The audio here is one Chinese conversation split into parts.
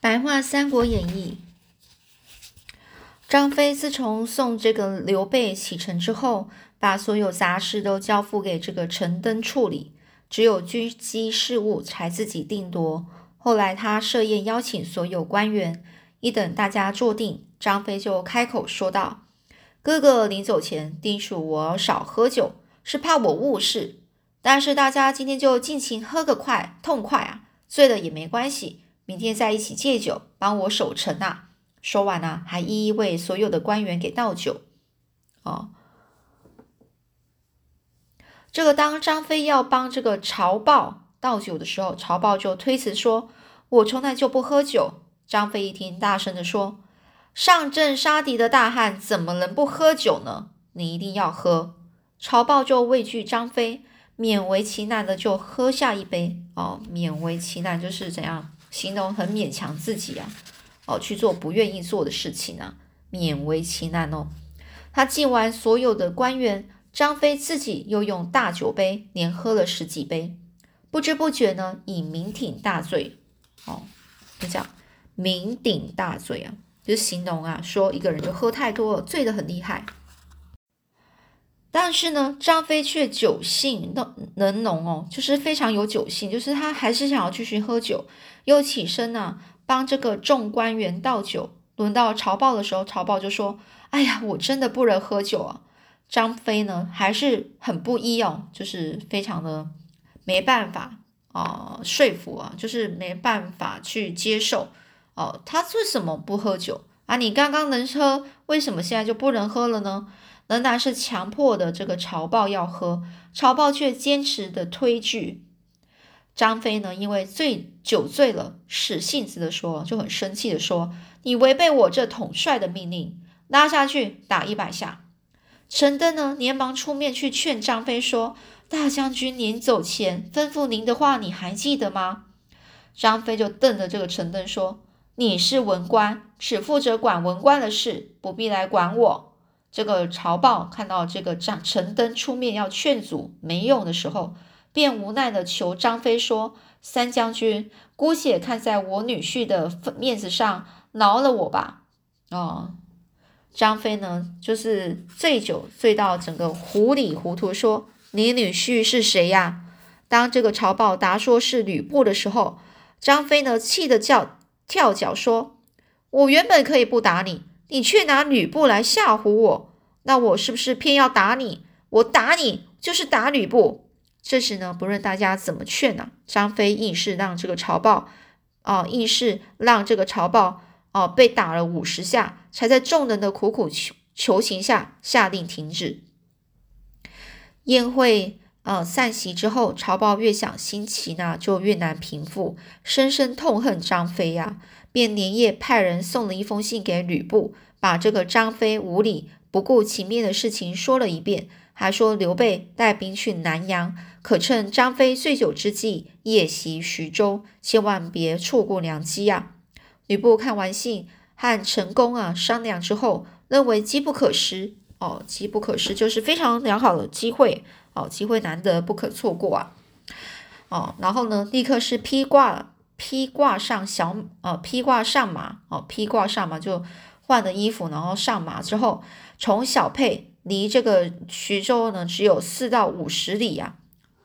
白话《三国演义》，张飞自从送这个刘备启程之后，把所有杂事都交付给这个陈登处理，只有军机事务才自己定夺。后来他设宴邀请所有官员，一等大家坐定，张飞就开口说道：“哥哥临走前叮嘱我少喝酒，是怕我误事。但是大家今天就尽情喝个快痛快啊，醉了也没关系。”明天再一起戒酒，帮我守城啊！说完呢，还一一为所有的官员给倒酒。哦，这个当张飞要帮这个曹豹倒酒的时候，曹豹就推辞说：“我从来就不喝酒。”张飞一听，大声的说：“上阵杀敌的大汉怎么能不喝酒呢？你一定要喝。”曹豹就畏惧张飞，勉为其难的就喝下一杯。哦，勉为其难就是怎样？形容很勉强自己啊，哦，去做不愿意做的事情啊，勉为其难哦。他敬完所有的官员，张飞自己又用大酒杯连喝了十几杯，不知不觉呢，已酩酊大醉。哦，就这样，酩酊大醉啊，就是形容啊，说一个人就喝太多了，醉得很厉害。但是呢，张飞却酒性能能浓哦，就是非常有酒性，就是他还是想要继续喝酒，又起身呢帮这个众官员倒酒。轮到曹豹的时候，曹豹就说：“哎呀，我真的不能喝酒啊。”张飞呢还是很不依哦，就是非常的没办法啊说服啊，就是没办法去接受哦。他为什么不喝酒啊？你刚刚能喝，为什么现在就不能喝了呢？仍然是强迫的，这个曹豹要喝，曹豹却坚持的推拒。张飞呢，因为醉酒醉了，使性子的说，就很生气的说：“你违背我这统帅的命令，拉下去打一百下。”陈登呢，连忙出面去劝张飞说：“大将军临走前吩咐您的话，你还记得吗？”张飞就瞪着这个陈登说：“你是文官，只负责管文官的事，不必来管我。”这个曹豹看到这个张陈登出面要劝阻没用的时候，便无奈的求张飞说：“三将军，姑且看在我女婿的面子上，饶了我吧。”哦，张飞呢，就是醉酒醉到整个糊里糊涂，说：“你女婿是谁呀？”当这个曹豹答说是吕布的时候，张飞呢气得叫跳脚说：“我原本可以不打你。”你却拿吕布来吓唬我，那我是不是偏要打你？我打你就是打吕布。这时呢，不论大家怎么劝呢，张飞硬是让这个曹豹，哦，硬是让这个曹豹，哦，被打了五十下，才在众人的苦苦求求情下下令停止。宴会呃散席之后，曹豹越想心情呢就越难平复，深深痛恨张飞呀。便连夜派人送了一封信给吕布，把这个张飞无礼、不顾情面的事情说了一遍，还说刘备带兵去南阳，可趁张飞醉酒之际夜袭徐州，千万别错过良机呀！吕布看完信，和陈宫啊商量之后，认为机不可失哦，机不可失就是非常良好的机会哦，机会难得不可错过啊！哦，然后呢，立刻是披挂了。披挂上小呃，披挂上马哦，披挂上马就换了衣服，然后上马之后，从小沛离这个徐州呢只有四到五十里呀。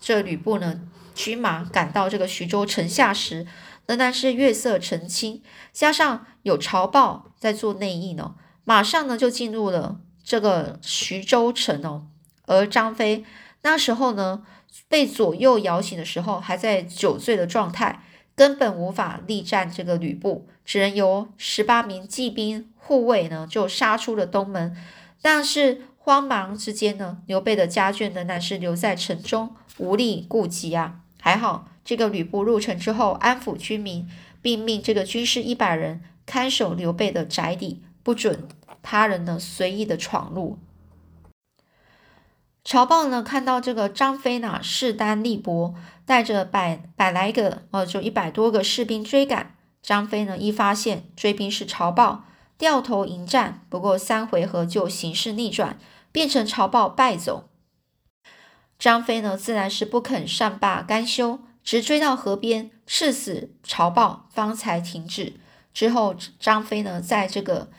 这吕布呢驱马赶到这个徐州城下时，仍然是月色澄清，加上有朝报在做内应呢，马上呢就进入了这个徐州城哦。而张飞那时候呢被左右摇醒的时候，还在酒醉的状态。根本无法力战这个吕布，只能由十八名骑兵护卫呢，就杀出了东门。但是慌忙之间呢，刘备的家眷仍然是留在城中，无力顾及啊。还好这个吕布入城之后，安抚居民，并命这个军士一百人看守刘备的宅邸，不准他人呢随意的闯入。曹豹呢，看到这个张飞呢势单力薄，带着百百来个，呃，就一百多个士兵追赶。张飞呢一发现追兵是曹豹，掉头迎战，不过三回合就形势逆转，变成曹豹败走。张飞呢自然是不肯善罢甘休，直追到河边，刺死曹豹，方才停止。之后，张飞呢，在这个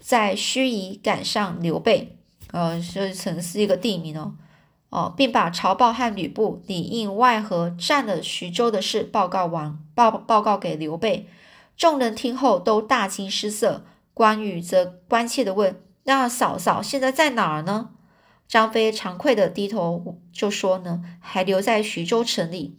在盱眙赶上刘备，呃，这曾是一个地名哦，哦，并把曹豹和吕布里应外合占了徐州的事报告完报报告给刘备。众人听后都大惊失色，关羽则关切地问：“那嫂嫂现在在哪儿呢？”张飞惭愧地低头就说：“呢，还留在徐州城里。”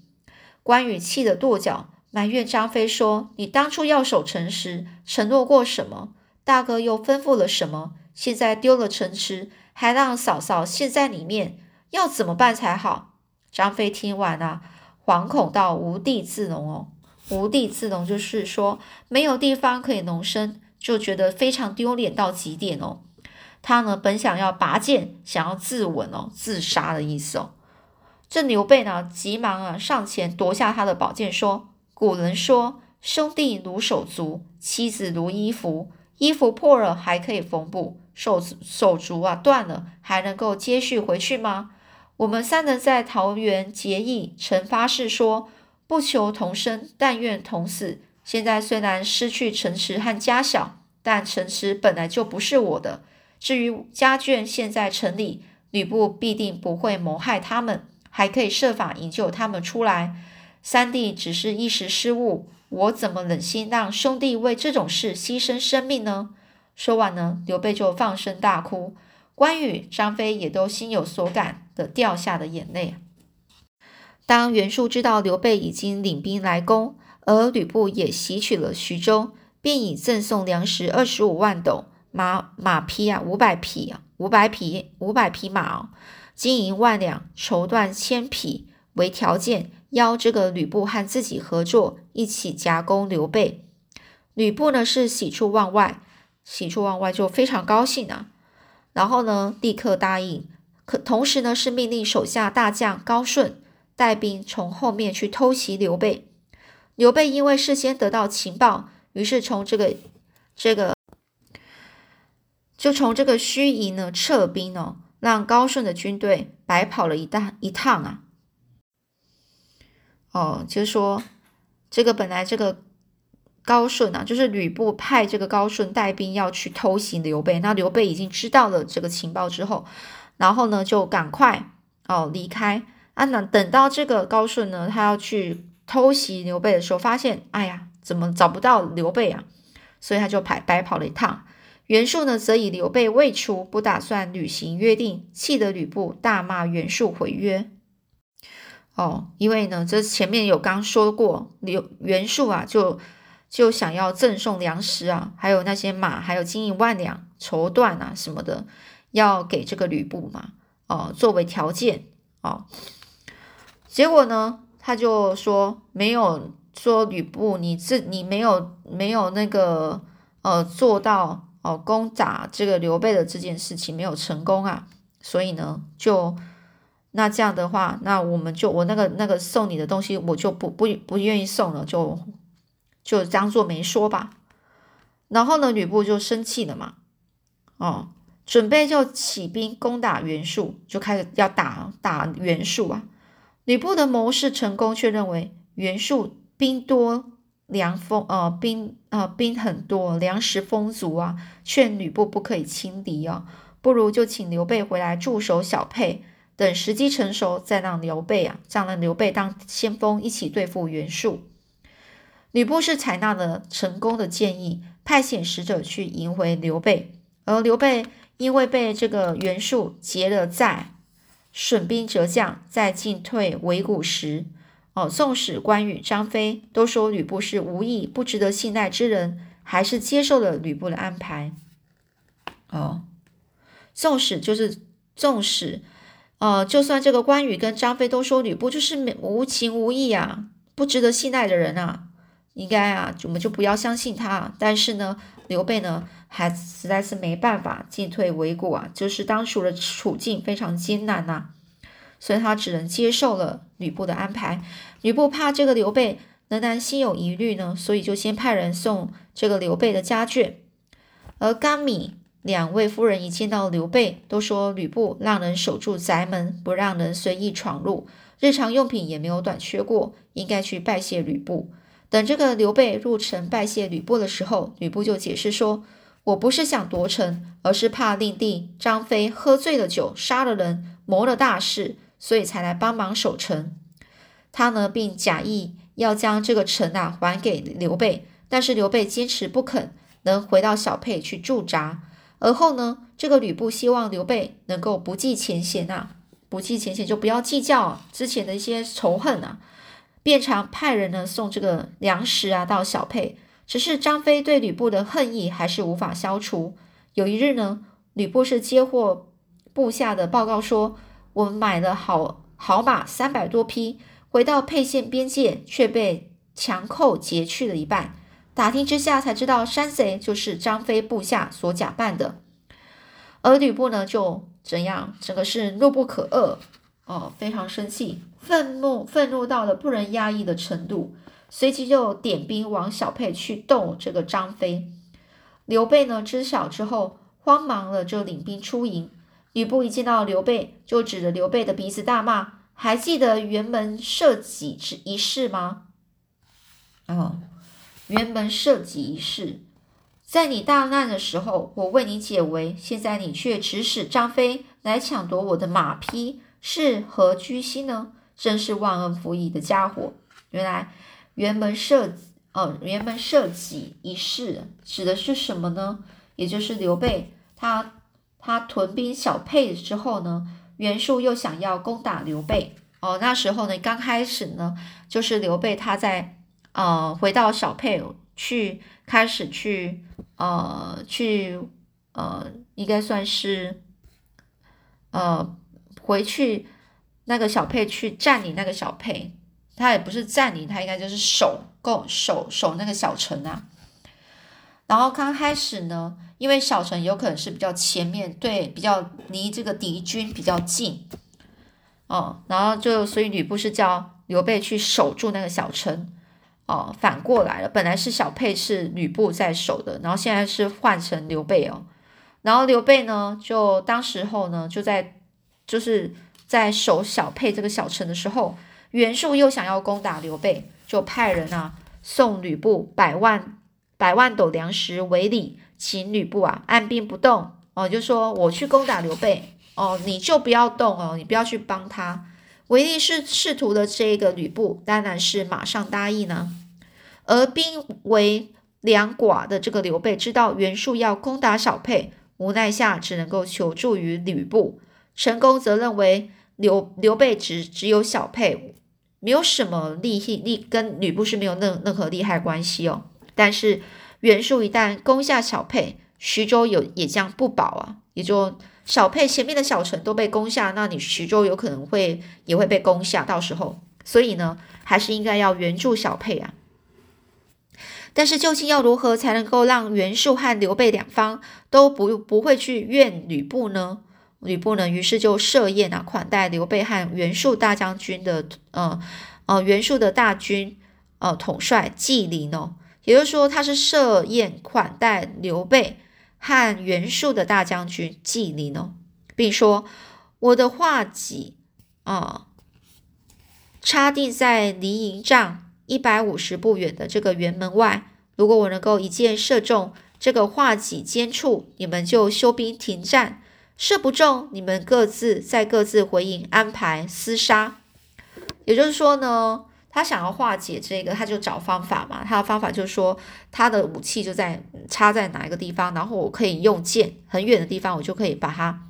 关羽气得跺脚。埋怨张飞说：“你当初要守城时承诺过什么？大哥又吩咐了什么？现在丢了城池，还让嫂嫂陷在里面，要怎么办才好？”张飞听完啊，惶恐到无地自容哦。无地自容就是说没有地方可以容身，就觉得非常丢脸到极点哦。他呢，本想要拔剑，想要自刎哦，自杀的意思哦。这刘备呢，急忙啊上前夺下他的宝剑，说。古人说：“兄弟如手足，妻子如衣服。衣服破了还可以缝补，手手足啊断了还能够接续回去吗？”我们三人在桃园结义，曾发誓说不求同生，但愿同死。现在虽然失去城池和家小，但城池本来就不是我的。至于家眷现在城里，吕布必定不会谋害他们，还可以设法营救他们出来。三弟只是一时失误，我怎么忍心让兄弟为这种事牺牲生命呢？说完呢，刘备就放声大哭，关羽、张飞也都心有所感的掉下了眼泪。当袁术知道刘备已经领兵来攻，而吕布也袭取了徐州，便以赠送粮食二十五万斗、马马匹啊五百匹五百匹五百匹马、金银万两、绸缎千匹为条件。邀这个吕布和自己合作，一起夹攻刘备。吕布呢是喜出望外，喜出望外就非常高兴啊。然后呢，立刻答应，可同时呢是命令手下大将高顺带兵从后面去偷袭刘备。刘备因为事先得到情报，于是从这个这个就从这个盱眙呢撤兵哦，让高顺的军队白跑了一大一趟啊。哦，就是说，这个本来这个高顺啊，就是吕布派这个高顺带兵要去偷袭刘备。那刘备已经知道了这个情报之后，然后呢，就赶快哦离开。啊，那等到这个高顺呢，他要去偷袭刘备的时候，发现哎呀，怎么找不到刘备啊？所以他就白白跑了一趟。袁术呢，则以刘备未出，不打算履行约定，气得吕布大骂袁术毁约。哦，因为呢，这前面有刚说过，刘袁术啊，就就想要赠送粮食啊，还有那些马，还有金银万两、绸缎啊什么的，要给这个吕布嘛，哦，作为条件哦。结果呢，他就说没有说吕布，你这你没有没有那个呃做到哦攻打这个刘备的这件事情没有成功啊，所以呢就。那这样的话，那我们就我那个那个送你的东西，我就不不不愿意送了，就就当做没说吧。然后呢，吕布就生气了嘛，哦，准备就起兵攻打袁术，就开始要打打袁术啊。吕布的谋士成功，却认为袁术兵多粮丰，呃兵呃兵很多，粮食丰足啊，劝吕布不可以轻敌啊，不如就请刘备回来驻守小沛。等时机成熟，再让刘备啊，让刘备当先锋，一起对付袁术。吕布是采纳了成功的建议，派遣使者去迎回刘备。而刘备因为被这个袁术劫了寨，损兵折将，在进退维谷时，哦，纵使关羽、张飞都说吕布是无义、不值得信赖之人，还是接受了吕布的安排。哦，纵使就是纵使。呃，就算这个关羽跟张飞都说吕布就是无情无义啊，不值得信赖的人啊，应该啊，我们就不要相信他。但是呢，刘备呢，还实在是没办法进退维谷啊，就是当初的处境非常艰难呐，所以他只能接受了吕布的安排。吕布怕这个刘备仍然心有疑虑呢，所以就先派人送这个刘备的家眷，而甘米。两位夫人一见到刘备，都说吕布让人守住宅门，不让人随意闯入，日常用品也没有短缺过，应该去拜谢吕布。等这个刘备入城拜谢吕布的时候，吕布就解释说：“我不是想夺城，而是怕令弟张飞喝醉了酒，杀了人，谋了大事，所以才来帮忙守城。”他呢，并假意要将这个城啊还给刘备，但是刘备坚持不肯，能回到小沛去驻扎。而后呢，这个吕布希望刘备能够不计前嫌啊，不计前嫌就不要计较之前的一些仇恨啊。便常派人呢送这个粮食啊到小沛，只是张飞对吕布的恨意还是无法消除。有一日呢，吕布是接获部下的报告说，我们买了好好马三百多匹，回到沛县边界却被强寇劫去了一半。打听之下才知道，山贼就是张飞部下所假扮的。而吕布呢就怎样，整个是怒不可遏哦，非常生气。愤怒，愤怒到了不能压抑的程度，随即就点兵往小沛去斗这个张飞。刘备呢知晓之后，慌忙了就领兵出营。吕布一见到刘备，就指着刘备的鼻子大骂：“还记得辕门射戟之一事吗？”哦，辕门射戟一事，在你大难的时候，我为你解围，现在你却指使张飞来抢夺我的马匹，是何居心呢？真是忘恩负义的家伙！原来辕门射哦，辕门射戟一事指的是什么呢？也就是刘备他他屯兵小沛之后呢，袁术又想要攻打刘备哦。那时候呢，刚开始呢，就是刘备他在呃回到小沛去开始去呃去呃应该算是呃回去。那个小沛去占领那个小沛，他也不是占领，他应该就是守，够守守那个小城啊。然后刚开始呢，因为小城有可能是比较前面对，比较离这个敌军比较近，哦，然后就所以吕布是叫刘备去守住那个小城，哦，反过来了，本来是小沛是吕布在守的，然后现在是换成刘备哦，然后刘备呢，就当时候呢就在就是。在守小沛这个小城的时候，袁术又想要攻打刘备，就派人啊送吕布百万百万斗粮食为礼，请吕布啊按兵不动哦，就说我去攻打刘备哦，你就不要动哦，你不要去帮他。为利是仕途的这个吕布，当然是马上答应呢。而兵为粮寡的这个刘备，知道袁术要攻打小沛，无奈下只能够求助于吕布。陈宫则认为。刘刘备只只有小沛，没有什么利益利，跟吕布是没有任任何利害关系哦。但是袁术一旦攻下小沛，徐州有也将不保啊。也就小沛前面的小城都被攻下，那你徐州有可能会也会被攻下。到时候，所以呢，还是应该要援助小沛啊。但是究竟要如何才能够让袁术和刘备两方都不不会去怨吕布呢？吕布呢，于是就设宴啊，款待刘备和袁术大将军的，呃呃，袁术的大军，呃，统帅纪灵哦，也就是说，他是设宴款待刘备和袁术的大将军纪灵哦，并说我的画戟啊，插定在离营帐一百五十步远的这个辕门外，如果我能够一箭射中这个画戟尖处，你们就休兵停战。射不中，你们各自再各自回营安排厮杀。也就是说呢，他想要化解这个，他就找方法嘛。他的方法就是说，他的武器就在插在哪一个地方，然后我可以用箭很远的地方，我就可以把它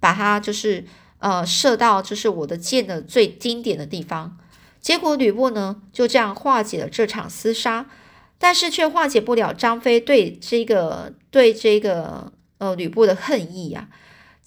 把它就是呃射到就是我的箭的最经典的地方。结果吕布呢就这样化解了这场厮杀，但是却化解不了张飞对这个对这个呃吕布的恨意啊。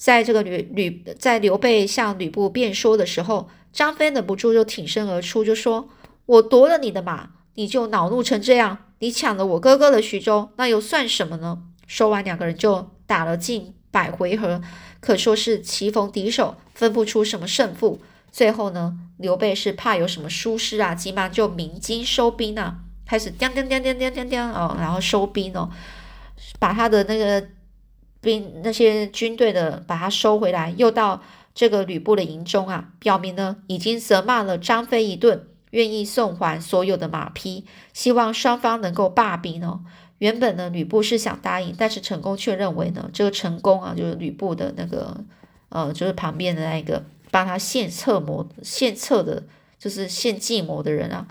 在这个吕吕在刘备向吕布辩说的时候，张飞忍不住就挺身而出，就说：“我夺了你的马，你就恼怒成这样？你抢了我哥哥的徐州，那又算什么呢？”说完，两个人就打了近百回合，可说是棋逢敌手，分不出什么胜负。最后呢，刘备是怕有什么疏失啊，急忙就鸣金收兵啊，开始叮叮叮叮叮叮叮哦，然后收兵哦，把他的那个。兵那些军队的把他收回来，又到这个吕布的营中啊，表明呢已经责骂了张飞一顿，愿意送还所有的马匹，希望双方能够罢兵哦。原本呢，吕布是想答应，但是陈宫却认为呢，这个陈宫啊，就是吕布的那个呃，就是旁边的那个帮他献策谋、献策的，就是献计谋的人啊。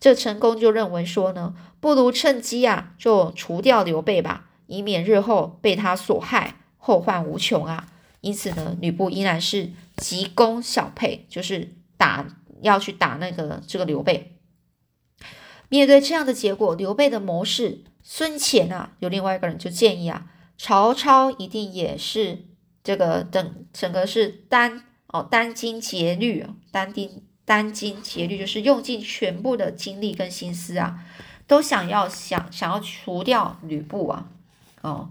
这成功就认为说呢，不如趁机啊，就除掉刘备吧，以免日后被他所害，后患无穷啊。因此呢，吕布依然是急攻小沛，就是打要去打那个这个刘备。面对这样的结果，刘备的谋士孙乾啊，有另外一个人就建议啊，曹操一定也是这个等整个是殚哦殚精竭虑啊，担丁殚精竭虑就是用尽全部的精力跟心思啊，都想要想想要除掉吕布啊，哦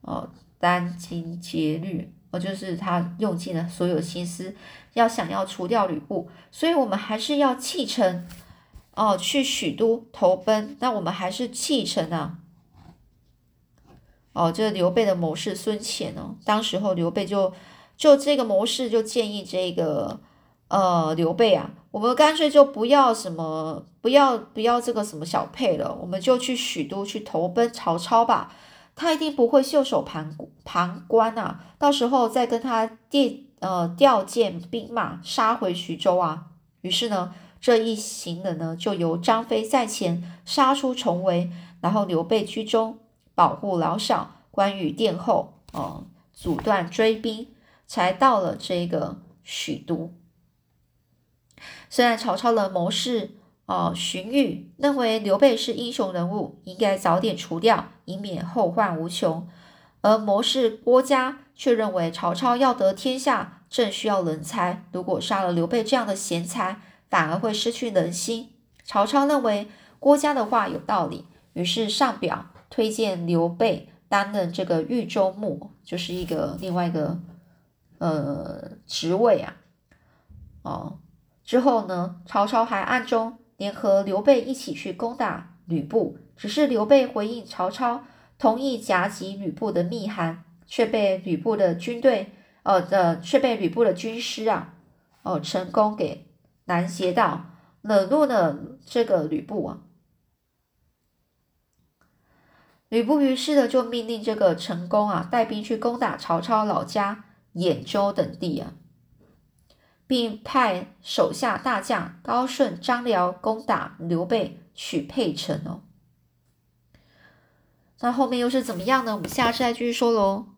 哦殚精竭虑，哦就是他用尽了所有心思要想要除掉吕布，所以我们还是要弃城。哦，去许都投奔，那我们还是弃城啊。哦，这刘备的谋士孙乾哦，当时候刘备就就这个谋士就建议这个呃刘备啊，我们干脆就不要什么，不要不要这个什么小沛了，我们就去许都去投奔曹操吧，他一定不会袖手旁旁观啊，到时候再跟他调呃调遣兵马杀回徐州啊。于是呢。这一行人呢，就由张飞在前杀出重围，然后刘备居中保护老小，关羽殿后，哦，阻断追兵，才到了这个许都。虽然曹操的谋士哦荀彧认为刘备是英雄人物，应该早点除掉，以免后患无穷，而谋士郭嘉却认为曹操要得天下，正需要人才，如果杀了刘备这样的贤才。反而会失去人心。曹操认为郭嘉的话有道理，于是上表推荐刘备担任这个豫州牧，就是一个另外一个呃职位啊。哦，之后呢，曹操还暗中联合刘备一起去攻打吕布，只是刘备回应曹操同意夹击吕布的密函，却被吕布的军队呃的却被吕布的军师啊哦成功给。拦截到，冷落了这个吕布啊。吕布于是呢，就命令这个陈宫啊，带兵去攻打曹操老家兖州等地啊，并派手下大将高顺、张辽攻打刘备，取沛城哦。那后面又是怎么样呢？我们下次再继续说喽。